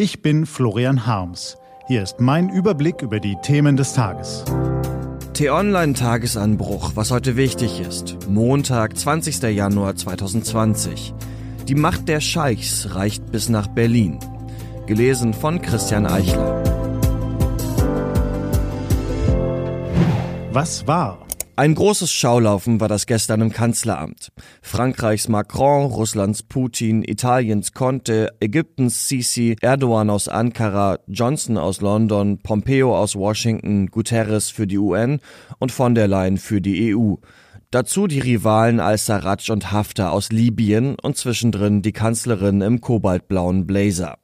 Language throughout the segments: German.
Ich bin Florian Harms. Hier ist mein Überblick über die Themen des Tages. T-Online-Tagesanbruch, was heute wichtig ist. Montag, 20. Januar 2020. Die Macht der Scheichs reicht bis nach Berlin. Gelesen von Christian Eichler. Was war? Ein großes Schaulaufen war das gestern im Kanzleramt. Frankreichs Macron, Russlands Putin, Italiens Conte, Ägyptens Sisi, Erdogan aus Ankara, Johnson aus London, Pompeo aus Washington, Guterres für die UN und von der Leyen für die EU. Dazu die Rivalen Al-Sarraj und Haftar aus Libyen und zwischendrin die Kanzlerin im kobaltblauen Blazer.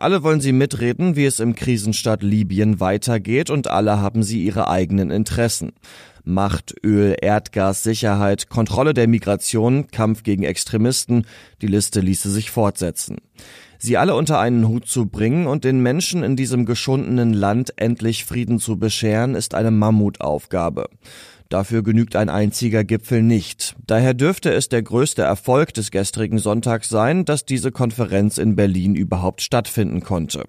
Alle wollen sie mitreden, wie es im Krisenstaat Libyen weitergeht und alle haben sie ihre eigenen Interessen. Macht, Öl, Erdgas, Sicherheit, Kontrolle der Migration, Kampf gegen Extremisten, die Liste ließe sich fortsetzen. Sie alle unter einen Hut zu bringen und den Menschen in diesem geschundenen Land endlich Frieden zu bescheren, ist eine Mammutaufgabe. Dafür genügt ein einziger Gipfel nicht. Daher dürfte es der größte Erfolg des gestrigen Sonntags sein, dass diese Konferenz in Berlin überhaupt stattfinden konnte.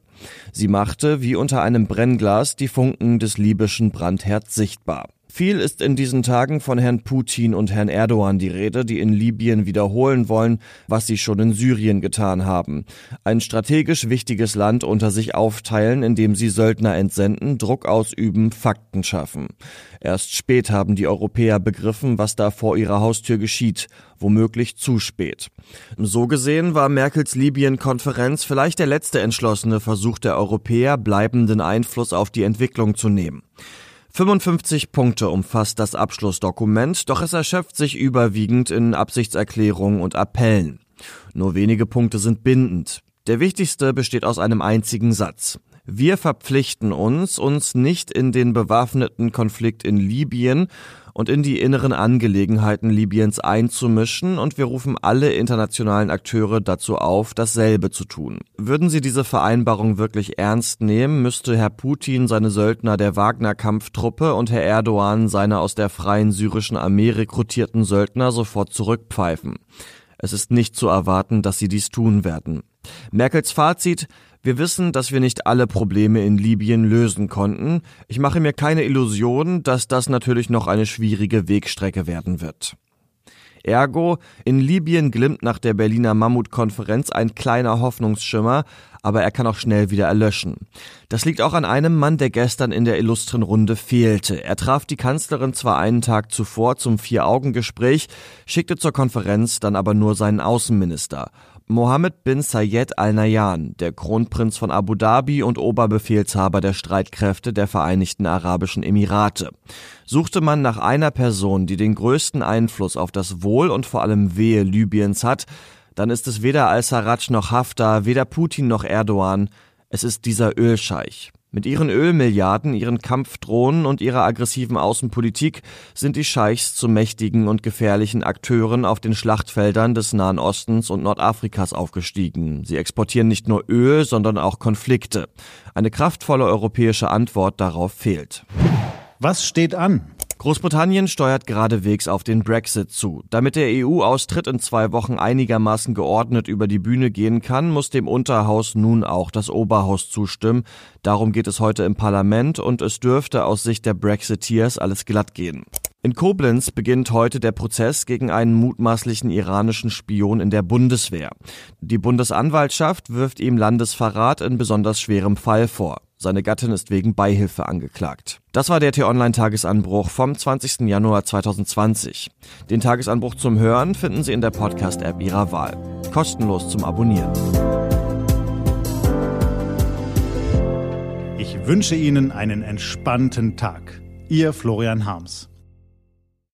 Sie machte, wie unter einem Brennglas, die Funken des libyschen Brandherz sichtbar. Viel ist in diesen Tagen von Herrn Putin und Herrn Erdogan die Rede, die in Libyen wiederholen wollen, was sie schon in Syrien getan haben. Ein strategisch wichtiges Land unter sich aufteilen, indem sie Söldner entsenden, Druck ausüben, Fakten schaffen. Erst spät haben die Europäer begriffen, was da vor ihrer Haustür geschieht, womöglich zu spät. So gesehen war Merkels Libyen-Konferenz vielleicht der letzte entschlossene Versuch der Europäer, bleibenden Einfluss auf die Entwicklung zu nehmen. 55 Punkte umfasst das Abschlussdokument, doch es erschöpft sich überwiegend in Absichtserklärungen und Appellen. Nur wenige Punkte sind bindend. Der wichtigste besteht aus einem einzigen Satz. Wir verpflichten uns, uns nicht in den bewaffneten Konflikt in Libyen und in die inneren Angelegenheiten Libyens einzumischen und wir rufen alle internationalen Akteure dazu auf, dasselbe zu tun. Würden sie diese Vereinbarung wirklich ernst nehmen, müsste Herr Putin seine Söldner der Wagner-Kampftruppe und Herr Erdogan seine aus der freien syrischen Armee rekrutierten Söldner sofort zurückpfeifen. Es ist nicht zu erwarten, dass sie dies tun werden. Merkels Fazit wir wissen, dass wir nicht alle Probleme in Libyen lösen konnten. Ich mache mir keine Illusion, dass das natürlich noch eine schwierige Wegstrecke werden wird. Ergo, in Libyen glimmt nach der Berliner Mammutkonferenz ein kleiner Hoffnungsschimmer, aber er kann auch schnell wieder erlöschen. Das liegt auch an einem Mann, der gestern in der illustren Runde fehlte. Er traf die Kanzlerin zwar einen Tag zuvor zum Vier-Augen-Gespräch, schickte zur Konferenz dann aber nur seinen Außenminister. Mohammed bin Zayed Al Nahyan, der Kronprinz von Abu Dhabi und Oberbefehlshaber der Streitkräfte der Vereinigten Arabischen Emirate. Suchte man nach einer Person, die den größten Einfluss auf das Wohl und vor allem Wehe Libyens hat, dann ist es weder Al-Sarraj noch Haftar, weder Putin noch Erdogan, es ist dieser Ölscheich. Mit ihren Ölmilliarden, ihren Kampfdrohnen und ihrer aggressiven Außenpolitik sind die Scheichs zu mächtigen und gefährlichen Akteuren auf den Schlachtfeldern des Nahen Ostens und Nordafrikas aufgestiegen. Sie exportieren nicht nur Öl, sondern auch Konflikte. Eine kraftvolle europäische Antwort darauf fehlt. Was steht an? Großbritannien steuert geradewegs auf den Brexit zu. Damit der EU-Austritt in zwei Wochen einigermaßen geordnet über die Bühne gehen kann, muss dem Unterhaus nun auch das Oberhaus zustimmen. Darum geht es heute im Parlament und es dürfte aus Sicht der Brexiteers alles glatt gehen. In Koblenz beginnt heute der Prozess gegen einen mutmaßlichen iranischen Spion in der Bundeswehr. Die Bundesanwaltschaft wirft ihm Landesverrat in besonders schwerem Fall vor. Seine Gattin ist wegen Beihilfe angeklagt. Das war der T-Online-Tagesanbruch vom 20. Januar 2020. Den Tagesanbruch zum Hören finden Sie in der Podcast-App Ihrer Wahl. Kostenlos zum Abonnieren. Ich wünsche Ihnen einen entspannten Tag. Ihr Florian Harms.